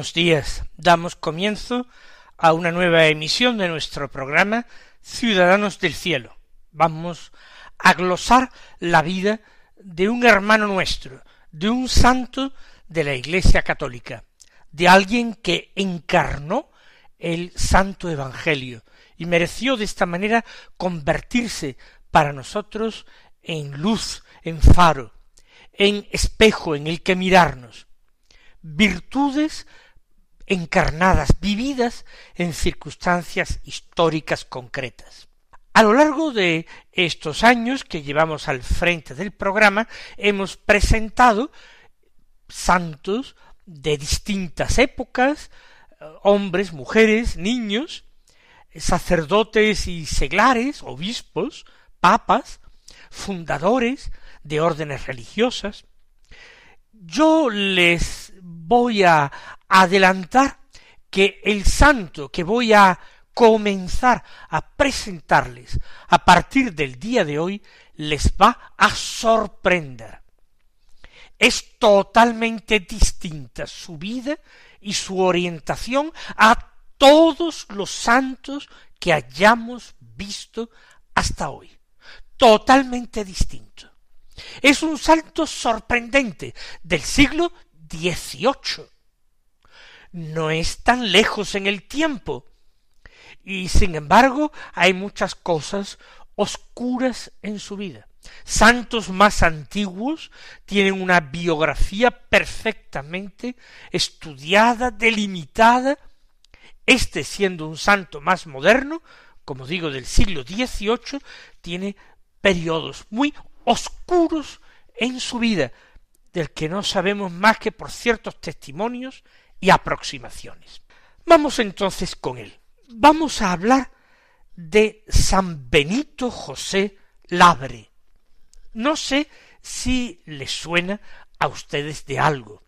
Buenos días. Damos comienzo a una nueva emisión de nuestro programa Ciudadanos del Cielo. Vamos a glosar la vida de un hermano nuestro, de un santo de la Iglesia Católica, de alguien que encarnó el Santo Evangelio y mereció de esta manera convertirse para nosotros en luz, en faro, en espejo en el que mirarnos, virtudes encarnadas, vividas en circunstancias históricas concretas. A lo largo de estos años que llevamos al frente del programa, hemos presentado santos de distintas épocas, hombres, mujeres, niños, sacerdotes y seglares, obispos, papas, fundadores de órdenes religiosas. Yo les voy a adelantar que el santo que voy a comenzar a presentarles a partir del día de hoy les va a sorprender. Es totalmente distinta su vida y su orientación a todos los santos que hayamos visto hasta hoy. Totalmente distinto. Es un salto sorprendente del siglo XVIII. No es tan lejos en el tiempo. Y sin embargo hay muchas cosas oscuras en su vida. Santos más antiguos tienen una biografía perfectamente estudiada, delimitada. Este siendo un santo más moderno, como digo, del siglo XVIII, tiene periodos muy oscuros en su vida, del que no sabemos más que por ciertos testimonios y aproximaciones. Vamos entonces con él. Vamos a hablar de San Benito José Labre. No sé si les suena a ustedes de algo.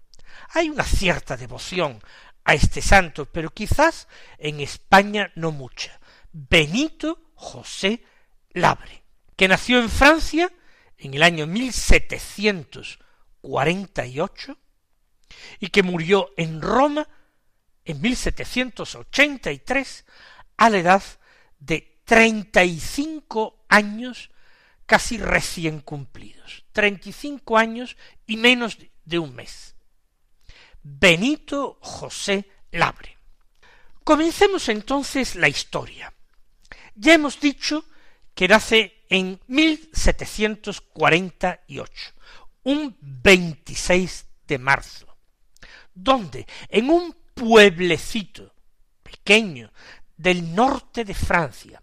Hay una cierta devoción a este santo, pero quizás en España no mucha. Benito José Labre, que nació en Francia en el año 1748 y que murió en Roma en 1783 a la edad de treinta y cinco años casi recién cumplidos. Treinta y cinco años y menos de un mes. Benito José Labre. Comencemos entonces la historia. Ya hemos dicho que nace en 1748, un 26 de marzo, donde en un pueblecito pequeño del norte de Francia,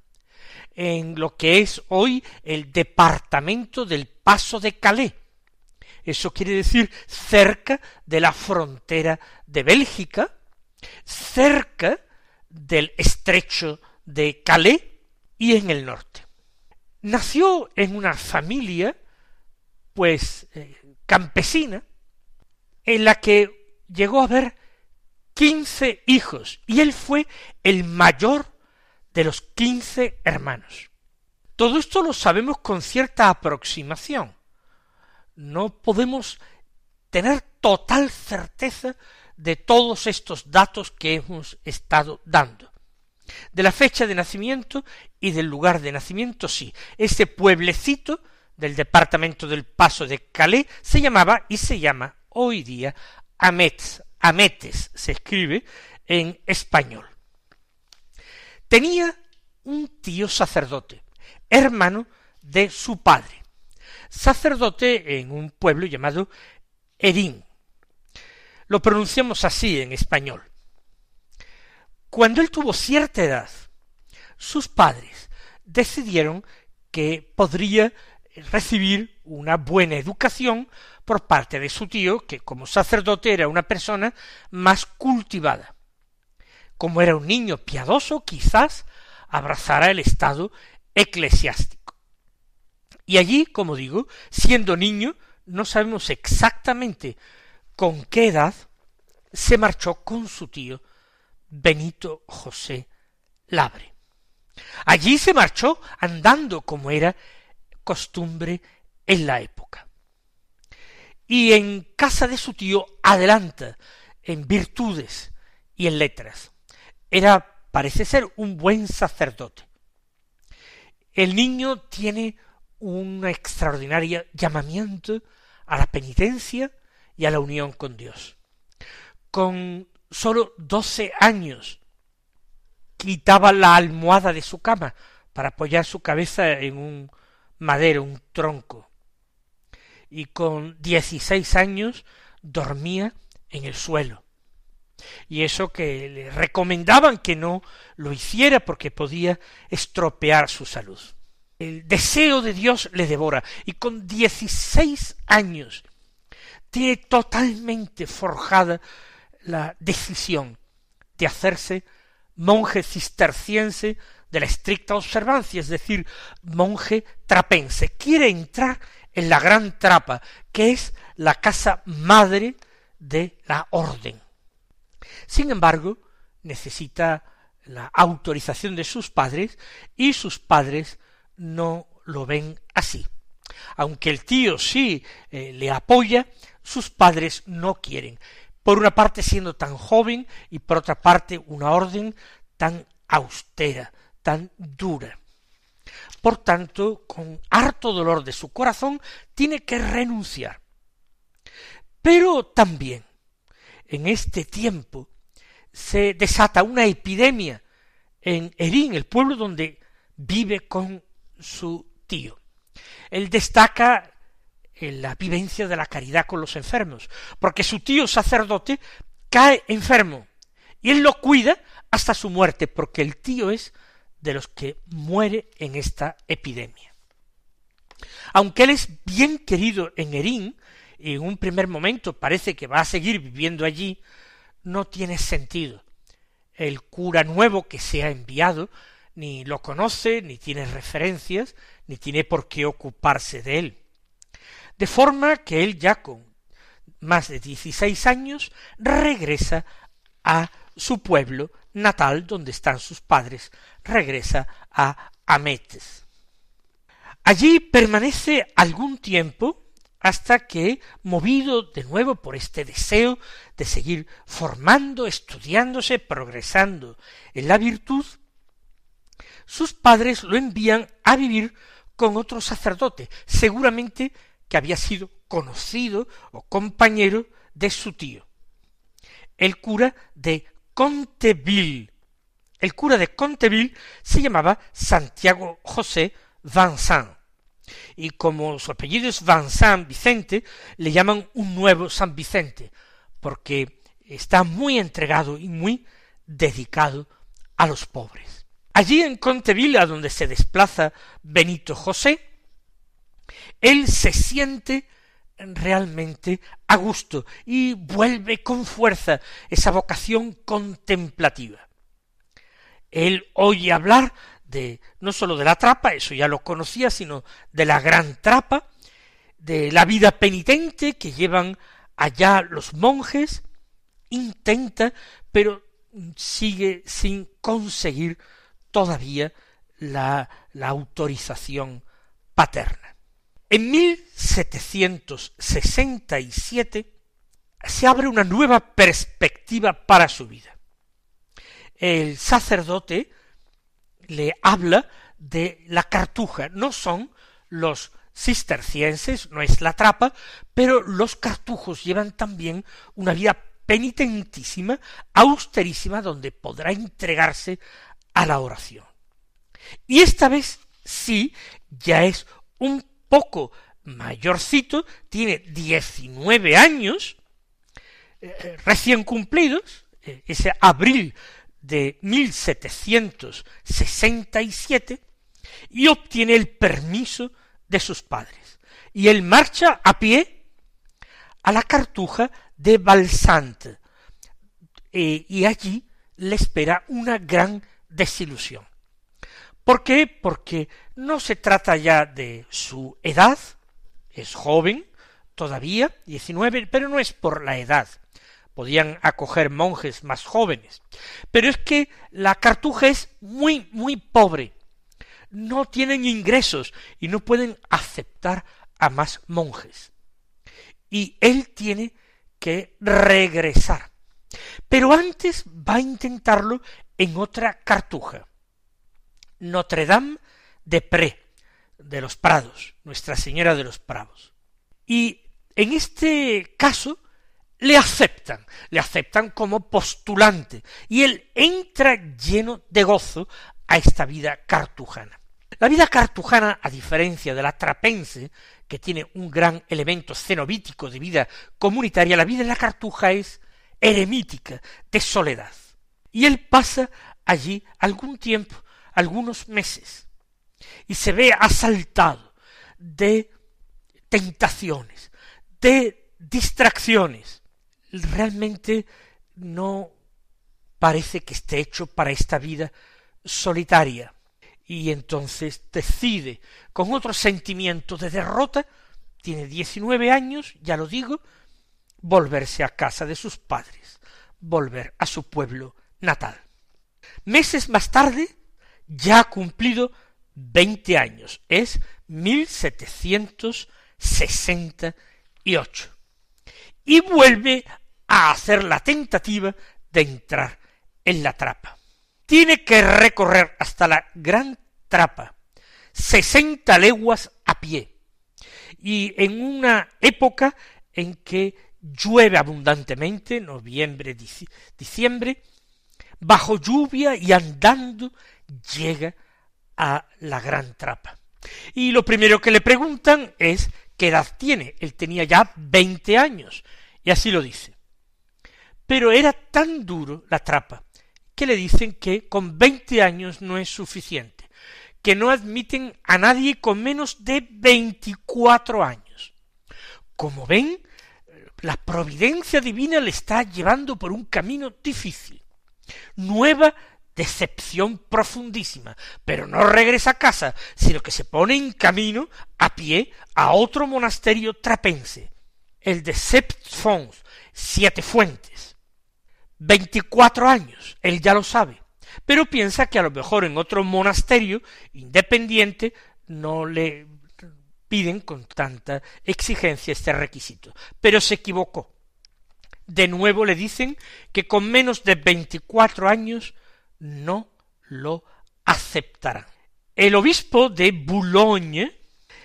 en lo que es hoy el departamento del Paso de Calais. Eso quiere decir cerca de la frontera de Bélgica, cerca del estrecho de Calais y en el norte. Nació en una familia, pues, eh, campesina, en la que llegó a haber quince hijos, y él fue el mayor de los quince hermanos. Todo esto lo sabemos con cierta aproximación. No podemos tener total certeza de todos estos datos que hemos estado dando. De la fecha de nacimiento y del lugar de nacimiento, sí. Ese pueblecito del departamento del Paso de Calais se llamaba y se llama hoy día Ametz, Ametes se escribe en español. Tenía un tío sacerdote, hermano de su padre, sacerdote en un pueblo llamado Erín. Lo pronunciamos así en español. Cuando él tuvo cierta edad, sus padres decidieron que podría recibir una buena educación por parte de su tío, que como sacerdote era una persona más cultivada. Como era un niño piadoso, quizás abrazara el estado eclesiástico. Y allí, como digo, siendo niño, no sabemos exactamente con qué edad se marchó con su tío Benito José Labre. Allí se marchó andando como era costumbre en la época. Y en casa de su tío adelanta en virtudes y en letras. Era, parece ser, un buen sacerdote. El niño tiene un extraordinario llamamiento a la penitencia y a la unión con Dios. Con sólo doce años quitaba la almohada de su cama para apoyar su cabeza en un madero, un tronco. Y con dieciséis años dormía en el suelo. Y eso que le recomendaban que no lo hiciera porque podía estropear su salud. El deseo de Dios le devora y con dieciséis años tiene totalmente forjada la decisión de hacerse monje cisterciense de la estricta observancia, es decir, monje trapense. Quiere entrar en la gran trapa, que es la casa madre de la orden. Sin embargo, necesita la autorización de sus padres y sus padres no lo ven así. Aunque el tío sí eh, le apoya, sus padres no quieren. Por una parte siendo tan joven y por otra parte una orden tan austera, tan dura. Por tanto, con harto dolor de su corazón, tiene que renunciar. Pero también, en este tiempo, se desata una epidemia en Erín, el pueblo donde vive con su tío. Él destaca la vivencia de la caridad con los enfermos, porque su tío sacerdote cae enfermo y él lo cuida hasta su muerte, porque el tío es de los que muere en esta epidemia. Aunque él es bien querido en Erín, y en un primer momento parece que va a seguir viviendo allí, no tiene sentido. El cura nuevo que se ha enviado ni lo conoce, ni tiene referencias, ni tiene por qué ocuparse de él. De forma que él ya con más de dieciséis años regresa a su pueblo natal donde están sus padres, regresa a Ametes. Allí permanece algún tiempo hasta que, movido de nuevo por este deseo de seguir formando, estudiándose, progresando en la virtud, sus padres lo envían a vivir con otro sacerdote, seguramente que había sido conocido o compañero de su tío, el cura de Conteville. El cura de Conteville se llamaba Santiago José Vincent, y como su apellido es Vincent Vicente, le llaman un nuevo San Vicente, porque está muy entregado y muy dedicado a los pobres. Allí en Contevilla, donde se desplaza Benito José, él se siente realmente a gusto y vuelve con fuerza esa vocación contemplativa. Él oye hablar de no sólo de la trapa, eso ya lo conocía, sino de la gran trapa, de la vida penitente que llevan allá los monjes, intenta, pero sigue sin conseguir todavía la, la autorización paterna. En 1767 se abre una nueva perspectiva para su vida. El sacerdote le habla de la cartuja. No son los cistercienses, no es la trapa, pero los cartujos llevan también una vida penitentísima, austerísima, donde podrá entregarse a la oración. Y esta vez sí, ya es un poco mayorcito, tiene 19 años, eh, recién cumplidos, eh, ese abril de 1767, y obtiene el permiso de sus padres. Y él marcha a pie a la cartuja de Balsant, eh, y allí le espera una gran desilusión. ¿Por qué? Porque no se trata ya de su edad, es joven todavía, 19, pero no es por la edad. Podían acoger monjes más jóvenes. Pero es que la cartuja es muy, muy pobre. No tienen ingresos y no pueden aceptar a más monjes. Y él tiene que regresar. Pero antes va a intentarlo en otra cartuja. Notre Dame de Pré, de los Prados, Nuestra Señora de los Prados. Y en este caso le aceptan, le aceptan como postulante, y él entra lleno de gozo a esta vida cartujana. La vida cartujana, a diferencia de la trapense, que tiene un gran elemento cenobítico de vida comunitaria, la vida de la cartuja es eremítica, de soledad. Y él pasa allí algún tiempo, algunos meses, y se ve asaltado de tentaciones, de distracciones. Realmente no parece que esté hecho para esta vida solitaria. Y entonces decide, con otro sentimiento de derrota, tiene diecinueve años, ya lo digo, volverse a casa de sus padres, volver a su pueblo natal. Meses más tarde, ya ha cumplido veinte años, es mil setecientos sesenta y ocho. Y vuelve a hacer la tentativa de entrar en la trapa. Tiene que recorrer hasta la gran trapa, sesenta leguas a pie, y en una época en que llueve abundantemente, noviembre, diciembre, bajo lluvia y andando llega a la gran trapa. Y lo primero que le preguntan es qué edad tiene. Él tenía ya veinte años, y así lo dice. Pero era tan duro la trapa que le dicen que con veinte años no es suficiente, que no admiten a nadie con menos de veinticuatro años. Como ven, la providencia divina le está llevando por un camino difícil. Nueva decepción profundísima, pero no regresa a casa, sino que se pone en camino a pie a otro monasterio trapense, el de Sept Fonds, Siete Fuentes. Veinticuatro años, él ya lo sabe, pero piensa que a lo mejor en otro monasterio independiente no le piden con tanta exigencia este requisito. Pero se equivocó. De nuevo le dicen que con menos de veinticuatro años no lo aceptarán. El obispo de Boulogne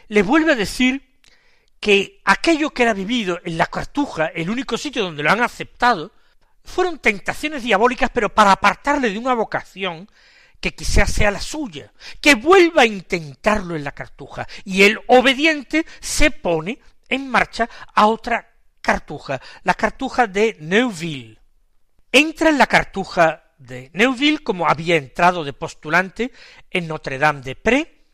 le vuelve a decir que aquello que era vivido en la cartuja, el único sitio donde lo han aceptado, fueron tentaciones diabólicas, pero para apartarle de una vocación que quizás sea la suya, que vuelva a intentarlo en la cartuja, y el obediente se pone en marcha a otra cartuja, la cartuja de Neuville. Entra en la cartuja de Neuville como había entrado de postulante en Notre Dame de Pré,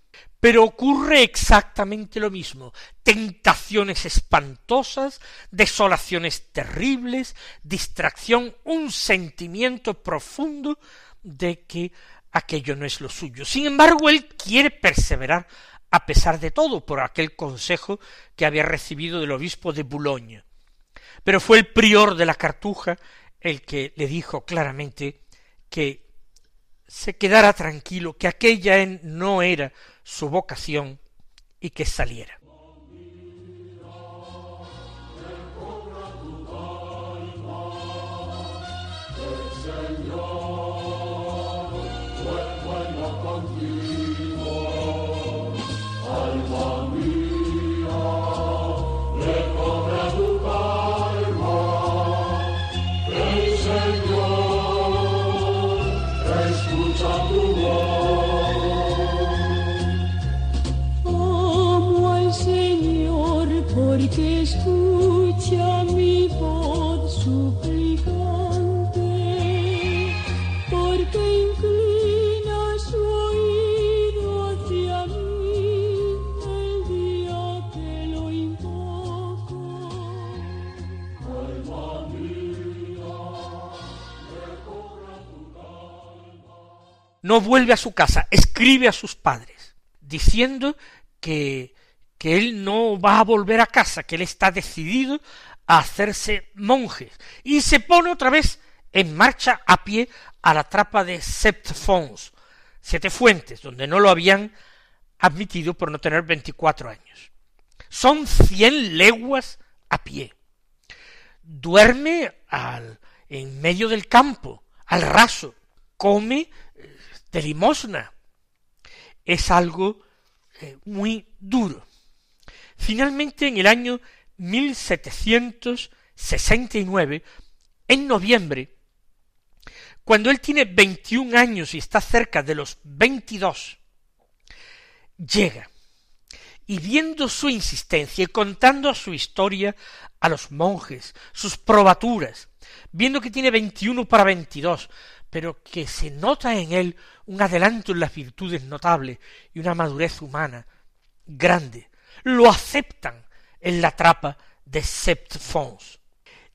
pero ocurre exactamente lo mismo, tentaciones espantosas, desolaciones terribles, distracción, un sentimiento profundo de que aquello no es lo suyo. Sin embargo, él quiere perseverar a pesar de todo por aquel consejo que había recibido del obispo de Boulogne. Pero fue el prior de la cartuja el que le dijo claramente que se quedara tranquilo, que aquella no era su vocación y que saliera. No vuelve a su casa, escribe a sus padres, diciendo que, que él no va a volver a casa, que él está decidido a hacerse monje, y se pone otra vez en marcha a pie a la trapa de Sept Fonds, siete fuentes, donde no lo habían admitido por no tener veinticuatro años. Son cien leguas a pie. Duerme al, en medio del campo, al raso, come de limosna. Es algo eh, muy duro. Finalmente, en el año 1769, en noviembre, cuando él tiene veintiún años y está cerca de los veintidós, llega y viendo su insistencia y contando su historia a los monjes, sus probaturas, viendo que tiene veintiuno para veintidós, pero que se nota en él un adelanto en las virtudes notables y una madurez humana grande, lo aceptan en la trapa de Sept Fons.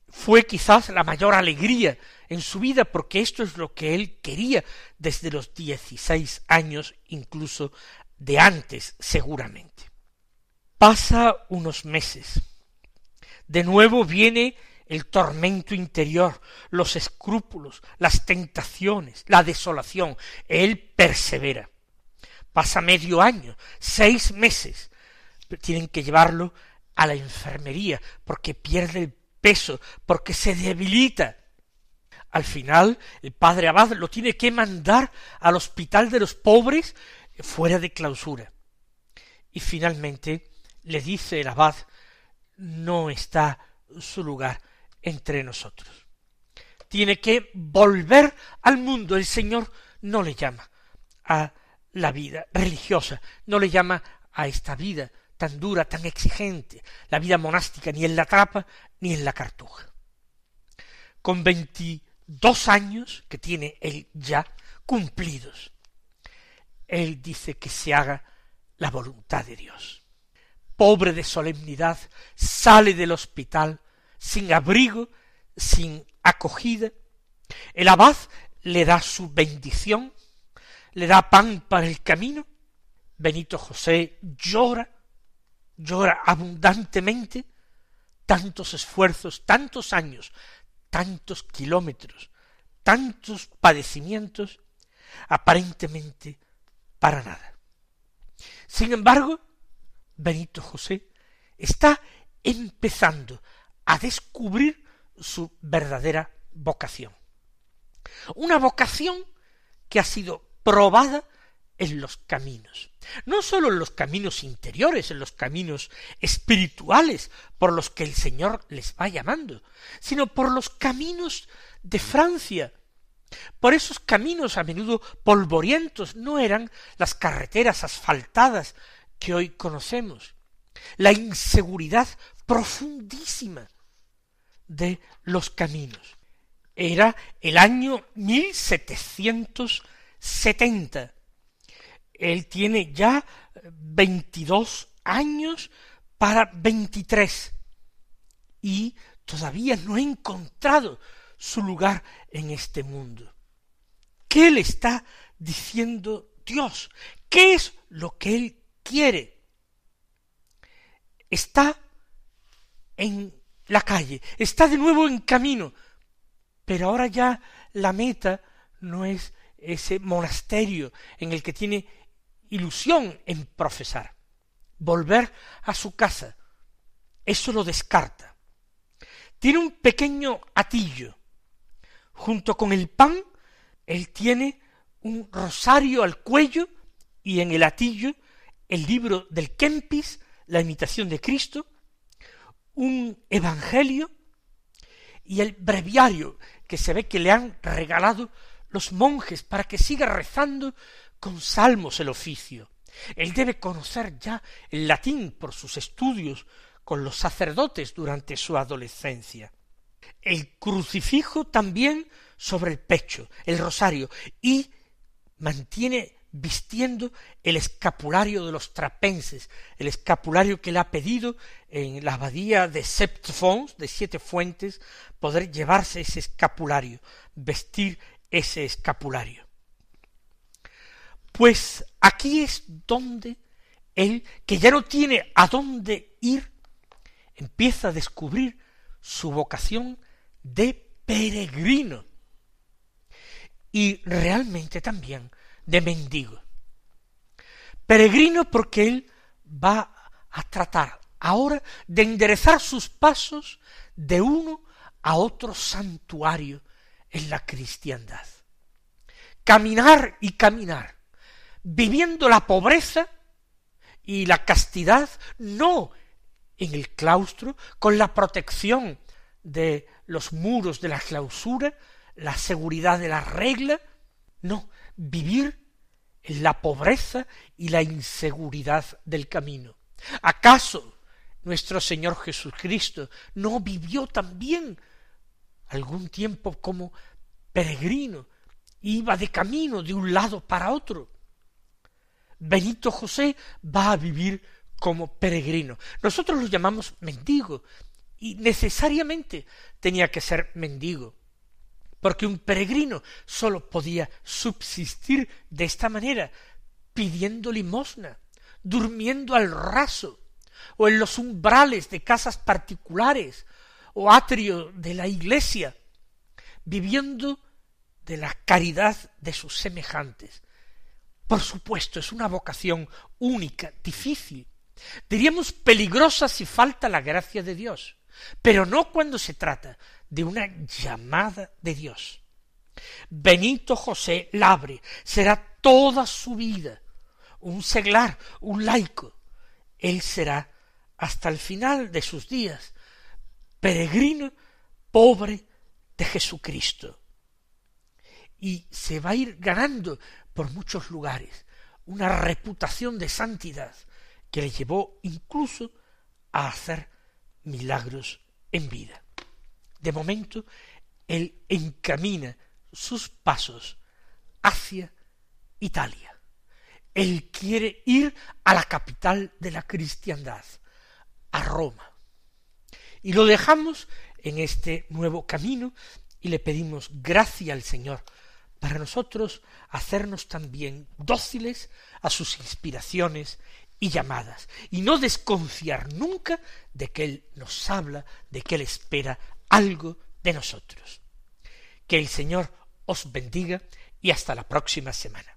Fue quizás la mayor alegría en su vida porque esto es lo que él quería desde los dieciséis años, incluso de antes seguramente. Pasa unos meses. De nuevo viene el tormento interior, los escrúpulos, las tentaciones, la desolación. Él persevera. Pasa medio año, seis meses. Tienen que llevarlo a la enfermería porque pierde el peso, porque se debilita. Al final, el padre Abad lo tiene que mandar al hospital de los pobres fuera de clausura. Y finalmente le dice el abad, no está su lugar entre nosotros. Tiene que volver al mundo. El Señor no le llama a la vida religiosa, no le llama a esta vida tan dura, tan exigente, la vida monástica, ni en la trapa, ni en la cartuja. Con veintidós años que tiene él ya cumplidos, él dice que se haga la voluntad de Dios. Pobre de solemnidad, sale del hospital sin abrigo, sin acogida. El abad le da su bendición, le da pan para el camino. Benito José llora, llora abundantemente, tantos esfuerzos, tantos años, tantos kilómetros, tantos padecimientos, aparentemente para nada. Sin embargo, Benito José está empezando a descubrir su verdadera vocación. Una vocación que ha sido probada en los caminos, no sólo en los caminos interiores, en los caminos espirituales por los que el Señor les va llamando, sino por los caminos de Francia, por esos caminos a menudo polvorientos no eran las carreteras asfaltadas que hoy conocemos, la inseguridad profundísima de los caminos. Era el año 1770. Él tiene ya veintidós años para veintitrés y todavía no ha encontrado su lugar en este mundo. ¿Qué le está diciendo Dios? ¿Qué es lo que Él quiere? Está en la calle, está de nuevo en camino, pero ahora ya la meta no es ese monasterio en el que tiene ilusión en profesar. Volver a su casa, eso lo descarta. Tiene un pequeño atillo, Junto con el pan, él tiene un rosario al cuello y en el atillo el libro del Kempis, la imitación de Cristo, un evangelio y el breviario que se ve que le han regalado los monjes para que siga rezando con salmos el oficio. Él debe conocer ya el latín por sus estudios con los sacerdotes durante su adolescencia el crucifijo también sobre el pecho, el rosario, y mantiene vistiendo el escapulario de los trapenses, el escapulario que le ha pedido en la abadía de Sept de siete fuentes, poder llevarse ese escapulario, vestir ese escapulario. Pues aquí es donde él, que ya no tiene a dónde ir, empieza a descubrir su vocación de peregrino y realmente también de mendigo. Peregrino porque él va a tratar ahora de enderezar sus pasos de uno a otro santuario en la cristiandad. Caminar y caminar, viviendo la pobreza y la castidad, no en el claustro, con la protección de los muros de la clausura, la seguridad de la regla, no, vivir en la pobreza y la inseguridad del camino. ¿Acaso nuestro Señor Jesucristo no vivió también algún tiempo como peregrino, iba de camino de un lado para otro? Benito José va a vivir como peregrino. Nosotros lo llamamos mendigo, y necesariamente tenía que ser mendigo, porque un peregrino sólo podía subsistir de esta manera, pidiendo limosna, durmiendo al raso, o en los umbrales de casas particulares, o atrio de la iglesia, viviendo de la caridad de sus semejantes. Por supuesto, es una vocación única, difícil, diríamos peligrosa si falta la gracia de Dios, pero no cuando se trata de una llamada de Dios. Benito José Labre será toda su vida un seglar, un laico. Él será hasta el final de sus días peregrino pobre de Jesucristo. Y se va a ir ganando por muchos lugares una reputación de santidad que le llevó incluso a hacer milagros en vida. De momento, él encamina sus pasos hacia Italia. Él quiere ir a la capital de la cristiandad, a Roma. Y lo dejamos en este nuevo camino y le pedimos gracia al Señor para nosotros hacernos también dóciles a sus inspiraciones y llamadas, y no desconfiar nunca de que Él nos habla, de que Él espera algo de nosotros. Que el Señor os bendiga y hasta la próxima semana.